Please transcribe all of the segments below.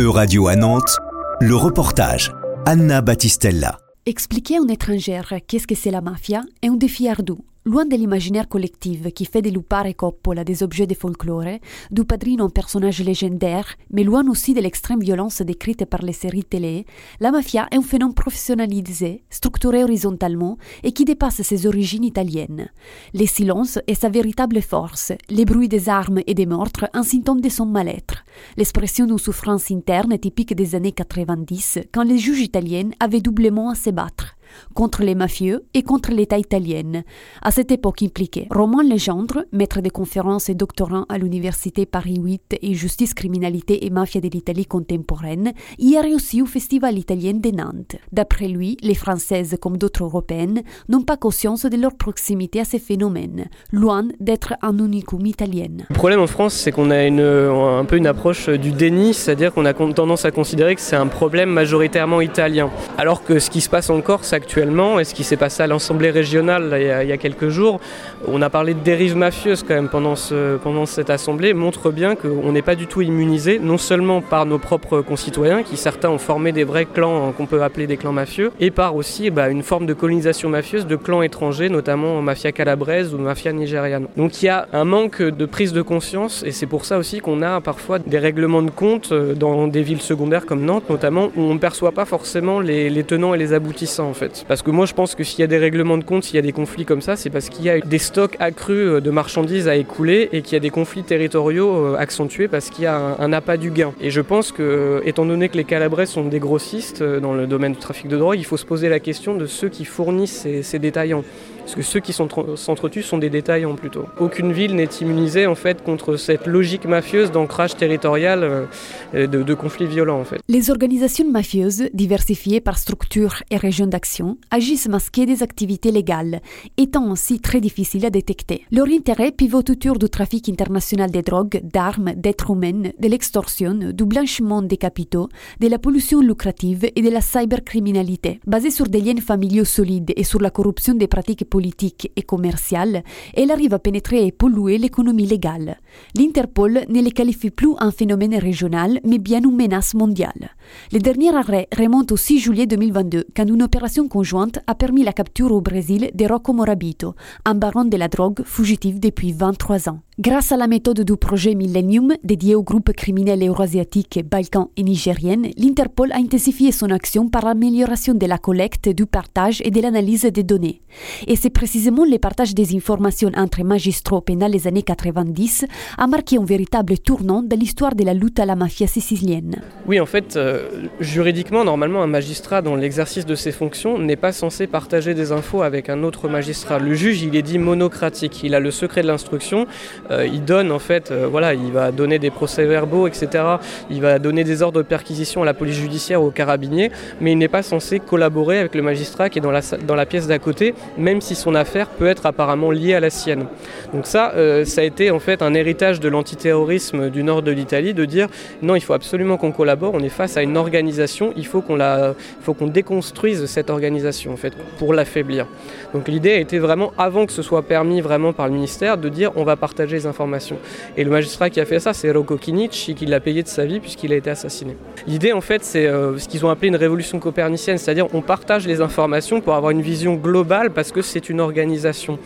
Euradio à Nantes, le reportage. Anna Battistella. Expliquer à une étrangère qu'est-ce que c'est la mafia est un défi ardu. Loin de l'imaginaire collectif qui fait de Lupare et Coppola des objets de folklore, du padrino un personnage légendaire, mais loin aussi de l'extrême violence décrite par les séries télé, la mafia est un phénomène professionnalisé, structuré horizontalement et qui dépasse ses origines italiennes. Les silences est sa véritable force, les bruits des armes et des meurtres un symptôme de son mal-être, l'expression d'une souffrance interne typique des années 90 quand les juges italiens avaient doublement à se battre contre les mafieux et contre l'État italien, à cette époque impliquée. Romain Legendre, maître de conférences et doctorant à l'Université Paris 8 et Justice, Criminalité et Mafia de l'Italie contemporaine, y a réussi au Festival italien de Nantes. D'après lui, les Françaises comme d'autres Européennes n'ont pas conscience de leur proximité à ces phénomènes, loin d'être un unicum italien. Le problème en France, c'est qu'on a une, un peu une approche du déni, c'est-à-dire qu'on a tendance à considérer que c'est un problème majoritairement italien. Alors que ce qui se passe en Corse actuellement et ce qui s'est passé à l'Assemblée régionale il, y a, quelques jours, on a parlé de dérives mafieuses quand même pendant, ce, pendant cette Assemblée, montre bien qu'on n'est pas du tout immunisé, non seulement par nos propres concitoyens, qui certains ont formé des vrais clans qu'on peut appeler des clans mafieux, et par aussi bah, une forme de colonisation mafieuse de clans étrangers, notamment mafia calabraise ou mafia nigériane. Donc il y a un manque de prise de conscience et c'est pour ça aussi qu'on a parfois des règlements de compte dans des villes secondaires comme Nantes notamment, où on ne perçoit pas forcément les, les tenants et les aboutissants en fait. Parce que moi je pense que s'il y a des règlements de compte, s'il y a des conflits comme ça, c'est parce qu'il y a des stocks accrus de marchandises à écouler et qu'il y a des conflits territoriaux accentués parce qu'il y a un, appât du gain. Et je pense que, étant donné que les Calabrais sont des grossistes dans le domaine du trafic de drogue, il faut se poser la question de ceux qui fournissent ces détaillants. Parce que ceux qui s'entretuent sont des détaillants plutôt. Aucune ville n'est immunisée en fait contre cette logique mafieuse d'ancrage territorial de, de conflits violents en fait. Les organisations mafieuses, diversifiées par structure et région d'action, agissent masquées des activités légales, étant aussi très difficiles à détecter. Leur intérêt pivote autour du trafic international des drogues, d'armes, d'êtres humains, de l'extorsion, du blanchiment des capitaux, de la pollution lucrative et de la cybercriminalité. Basée sur des liens familiaux solides et sur la corruption des pratiques politique et commerciale, elle arrive à pénétrer et polluer l'économie légale. L'Interpol ne les qualifie plus un phénomène régional, mais bien une menace mondiale. Le dernier arrêt remonte au 6 juillet 2022, quand une opération conjointe a permis la capture au Brésil de Rocco Morabito, un baron de la drogue fugitif depuis 23 ans. Grâce à la méthode du projet Millennium, dédié au groupe criminel eurasiatique, balkan et nigérien, l'Interpol a intensifié son action par l'amélioration de la collecte, du partage et de l'analyse des données. Et c'est précisément le partage des informations entre magistrats pénals des années 90 a marqué un véritable tournant de l'histoire de la lutte à la mafia sicilienne. Oui, en fait, euh, juridiquement, normalement, un magistrat dans l'exercice de ses fonctions n'est pas censé partager des infos avec un autre magistrat. Le juge, il est dit monocratique, il a le secret de l'instruction, euh, il donne en fait, euh, voilà, il va donner des procès-verbaux, etc. Il va donner des ordres de perquisition à la police judiciaire ou aux carabiniers, mais il n'est pas censé collaborer avec le magistrat qui est dans la, dans la pièce d'à côté, même si son affaire peut être apparemment liée à la sienne. Donc ça, euh, ça a été en fait un héritage de l'antiterrorisme du nord de l'Italie, de dire non, il faut absolument qu'on collabore, on est face à une organisation, il faut qu'on la, faut qu'on déconstruise cette organisation en fait pour l'affaiblir. Donc l'idée a été vraiment avant que ce soit permis vraiment par le ministère de dire on va partager les informations. Et le magistrat qui a fait ça, c'est Rocco Chinichi qui l'a payé de sa vie puisqu'il a été assassiné. L'idée en fait, c'est euh, ce qu'ils ont appelé une révolution copernicienne, c'est-à-dire on partage les informations pour avoir une vision globale parce que c'est une organisation.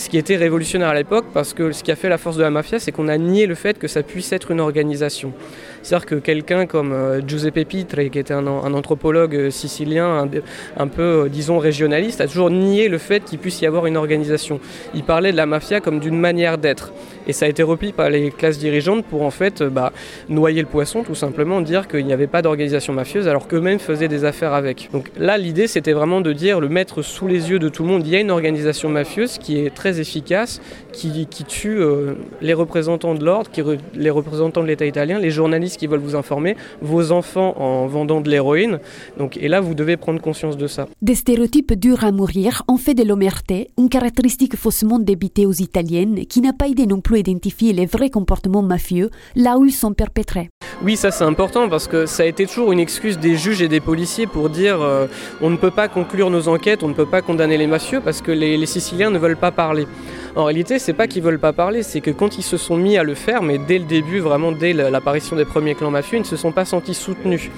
Ce qui était révolutionnaire à l'époque parce que ce qui a fait la force de la mafia, c'est qu'on a nié le fait que ça puisse être une organisation. C'est-à-dire que quelqu'un comme euh, Giuseppe Pitre, qui était un, anthropologue sicilien, un, un peu, euh, disons, régionaliste, a toujours nié le fait qu'il puisse y avoir une organisation. Il parlait de la mafia comme d'une manière d'être. Et ça a été repris par les classes dirigeantes pour en fait bah, noyer le poisson, tout simplement, dire qu'il n'y avait pas d'organisation mafieuse alors qu'eux-mêmes faisaient des affaires avec. Donc là, l'idée, c'était vraiment de dire, le mettre sous les yeux de tout le monde, il y a une organisation mafieuse qui est très efficace, qui, tue euh, les représentants de l'ordre, re les représentants de l'État italien, les journalistes qui veulent vous informer, vos enfants en vendant de l'héroïne. Donc, et là, vous devez prendre conscience de ça. Des stéréotypes durs à mourir ont fait de l'omerté une caractéristique faussement débitée aux Italiennes qui n'a pas aidé non plus identifier les vrais comportements mafieux là où ils sont perpétrés. Oui, ça c'est important parce que ça a été toujours une excuse des juges et des policiers pour dire euh, on ne peut pas conclure nos enquêtes, on ne peut pas condamner les mafieux parce que les, les Siciliens ne veulent pas parler. En réalité, c'est pas qu'ils veulent pas parler, c'est que quand ils se sont mis à le faire, mais dès le début, vraiment dès l'apparition des premiers clans mafieux, ils ne se sont pas sentis soutenus.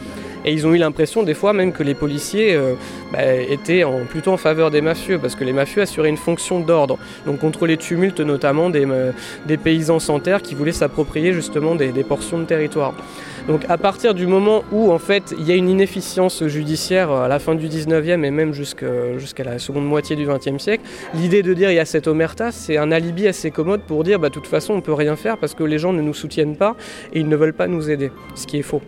Et ils ont eu l'impression des fois même que les policiers euh, bah, étaient en, plutôt en faveur des mafieux, parce que les mafieux assuraient une fonction d'ordre, donc contre les tumultes notamment des, euh, paysans sans terre qui voulaient s'approprier justement des, portions de territoire. Donc à partir du moment où en fait il y a une inefficience judiciaire à la fin du 19e et même jusqu'à la seconde moitié du 20e siècle, l'idée de dire il y a cette omerta, c'est un alibi assez commode pour dire bah, de toute façon on peut rien faire parce que les gens ne nous soutiennent pas et ils ne veulent pas nous aider, ce qui est faux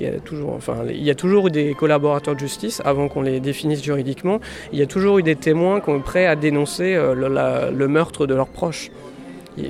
il y a toujours, eu des collaborateurs de justice avant qu'on les définisse juridiquement. Il y a toujours eu des témoins qui sont prêts à dénoncer euh, le, meurtre de leurs proches.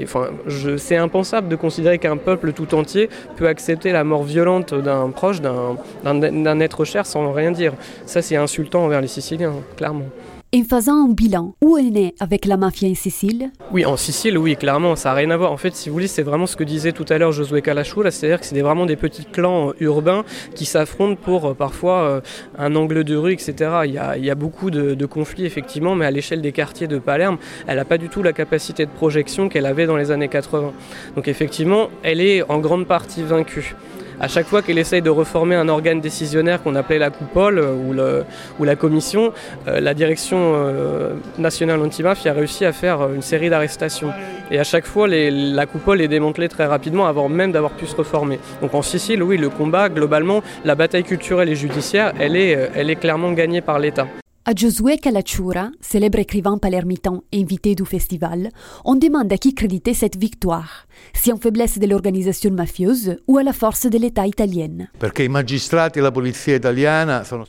Enfin, c'est impensable de considérer qu'un peuple tout entier peut accepter la mort violente d'un proche, d'un être cher sans rien dire. Ça, c'est insultant envers les Siciliens, clairement. En faisant un bilan, où est né avec la mafia en Sicile? Oui, en Sicile, oui, clairement, ça n'a rien à voir. En fait, si vous voulez, c'est vraiment ce que disait tout à l'heure Josué Calachou, c'est-à-dire que c'est vraiment des petits clans euh, urbains qui s'affrontent pour euh, parfois euh, un angle de rue, etc. Il y a, beaucoup de, de, conflits, effectivement, mais à l'échelle des quartiers de Palerme, elle n'a pas du tout la capacité de projection qu'elle avait dans les années 80. Donc effectivement, elle est en grande partie vaincue à chaque fois qu'elle essaye de reformer un organe décisionnaire qu'on appelait la coupole euh, ou, la commission, euh, la direction euh, nationale anti-mafia a réussi à faire une série d'arrestations. Et à chaque fois, la coupole est démantelée très rapidement avant même d'avoir pu se reformer. Donc en Sicile, oui, le combat, globalement, la bataille culturelle et judiciaire, elle est clairement gagnée par l'État. À Josué Calacciura, célèbre écrivain palermitan invité du festival, on demande à qui créditer cette victoire, si en faiblesse de l'organisation mafieuse ou à la force de l'État italien.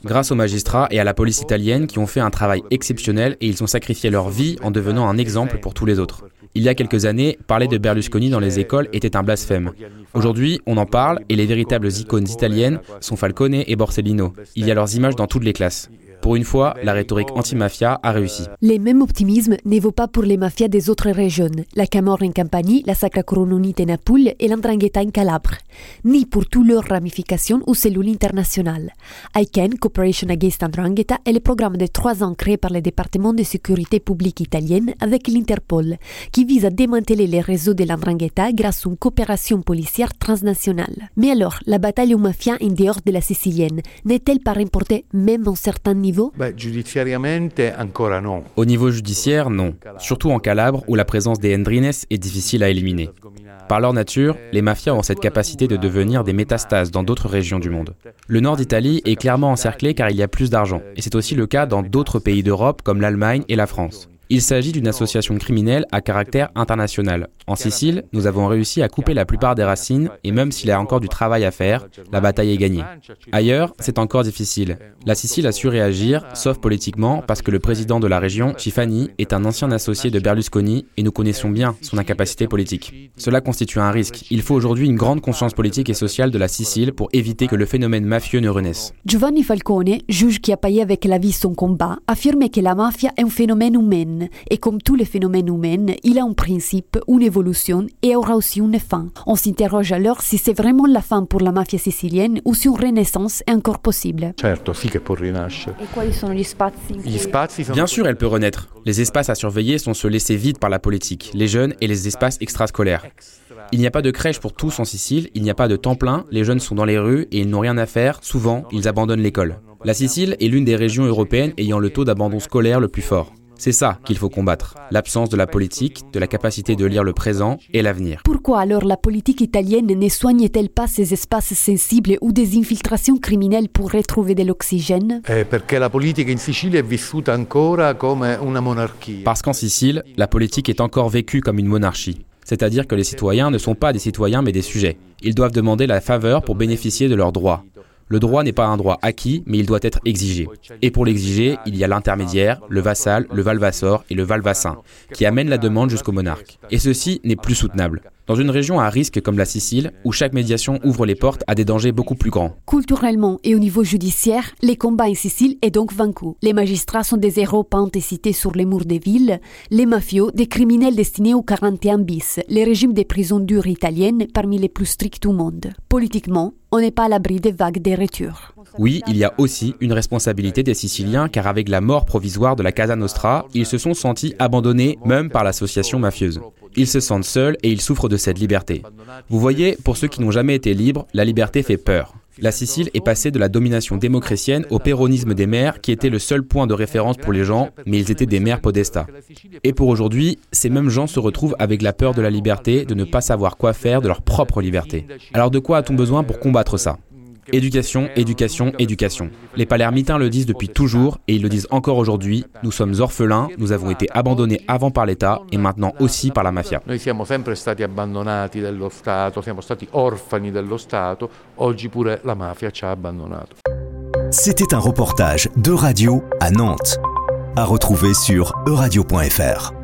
Grâce aux magistrats et à la police italienne qui ont fait un travail exceptionnel et ils ont sacrifié leur vie en devenant un exemple pour tous les autres. Il y a quelques années, parler de Berlusconi dans les écoles était un blasphème. Aujourd'hui, on en parle et les véritables icônes italiennes sont Falcone et Borsellino. Il y a leurs images dans toutes les classes. Pour une fois, la rhétorique anti-mafia a réussi. Les mêmes optimismes ne vaut pas pour les mafias des autres régions, la Camorra en Campanie, la Sacra Corona Unita en Apulie et l'Andrangheta en Calabre, ni pour toutes leurs ramifications ou cellules internationales. ICANN, Cooperation Against Andrangheta, est le programme de trois ans créé par le département de sécurité publique italienne avec l'Interpol, qui vise à démanteler les réseaux de l'Andrangheta grâce à une coopération policière transnationale. Mais alors, la bataille aux mafias en dehors de la sicilienne n'est-elle pas remportée même en certains au niveau judiciaire, non. Surtout en Calabre où la présence des Endrines est difficile à éliminer. Par leur nature, les mafias ont cette capacité de devenir des métastases dans d'autres régions du monde. Le nord d'Italie est clairement encerclé car il y a plus d'argent, et c'est aussi le cas dans d'autres pays d'Europe comme l'Allemagne et la France. Il s'agit d'une association criminelle à caractère international. En Sicile, nous avons réussi à couper la plupart des racines et même s'il y a encore du travail à faire, la bataille est gagnée. Ailleurs, c'est encore difficile. La Sicile a su réagir, sauf politiquement, parce que le président de la région, Cifani, est un ancien associé de Berlusconi et nous connaissons bien son incapacité politique. Cela constitue un risque. Il faut aujourd'hui une grande conscience politique et sociale de la Sicile pour éviter que le phénomène mafieux ne renaisse. Giovanni Falcone, juge qui a payé avec la vie son combat, affirme que la mafia est un phénomène humain et comme tous les phénomènes humains, il a un principe, une évolution et aura aussi une fin. On s'interroge alors si c'est vraiment la fin pour la mafia sicilienne ou si une renaissance est encore possible. Bien sûr, elle peut renaître. Les espaces à surveiller sont se laisser vide par la politique, les jeunes et les espaces extrascolaires. Il n'y a pas de crèche pour tous en Sicile, il n'y a pas de temps plein, les jeunes sont dans les rues et ils n'ont rien à faire, souvent ils abandonnent l'école. La Sicile est l'une des régions européennes ayant le taux d'abandon scolaire le plus fort. C'est ça qu'il faut combattre, l'absence de la politique, de la capacité de lire le présent et l'avenir. Pourquoi alors la politique italienne ne soigne-t-elle pas ces espaces sensibles ou des infiltrations criminelles pour retrouver de l'oxygène? Eh, Parce qu'en Sicile, la politique est encore vécue comme une monarchie. C'est-à-dire que les citoyens ne sont pas des citoyens mais des sujets. Ils doivent demander la faveur pour bénéficier de leurs droits. Le droit n'est pas un droit acquis, mais il doit être exigé. Et pour l'exiger, il y a l'intermédiaire, le vassal, le valvassor et le valvassin, qui amènent la demande jusqu'au monarque. Et ceci n'est plus soutenable. Dans une région à risque comme la Sicile, où chaque médiation ouvre les portes à des dangers beaucoup plus grands. Culturellement et au niveau judiciaire, les combats en Sicile est donc vaincu. Les magistrats sont des héros cités sur les murs des villes, les mafios des criminels destinés au 41 bis, les régimes des prisons dures italiennes parmi les plus stricts au monde. Politiquement, on n'est pas à l'abri des vagues des. Oui, il y a aussi une responsabilité des Siciliens car avec la mort provisoire de la Casa Nostra, ils se sont sentis abandonnés même par l'association mafieuse. Ils se sentent seuls et ils souffrent de cette liberté. Vous voyez, pour ceux qui n'ont jamais été libres, la liberté fait peur. La Sicile est passée de la domination démocristienne au péronisme des maires, qui était le seul point de référence pour les gens, mais ils étaient des maires podestats. Et pour aujourd'hui, ces mêmes gens se retrouvent avec la peur de la liberté, de ne pas savoir quoi faire de leur propre liberté. Alors de quoi a-t-on besoin pour combattre ça? Éducation, éducation, éducation. Les palermitains le disent depuis toujours et ils le disent encore aujourd'hui. Nous sommes orphelins, nous avons été abandonnés avant par l'État et maintenant aussi par la mafia. Noi siamo sempre stati abbandonati dallo Stato, siamo stati orfani dello Stato, oggi pure la mafia ci ha abbandonato. C'était un reportage de radio à Nantes, à retrouver sur euradio.fr.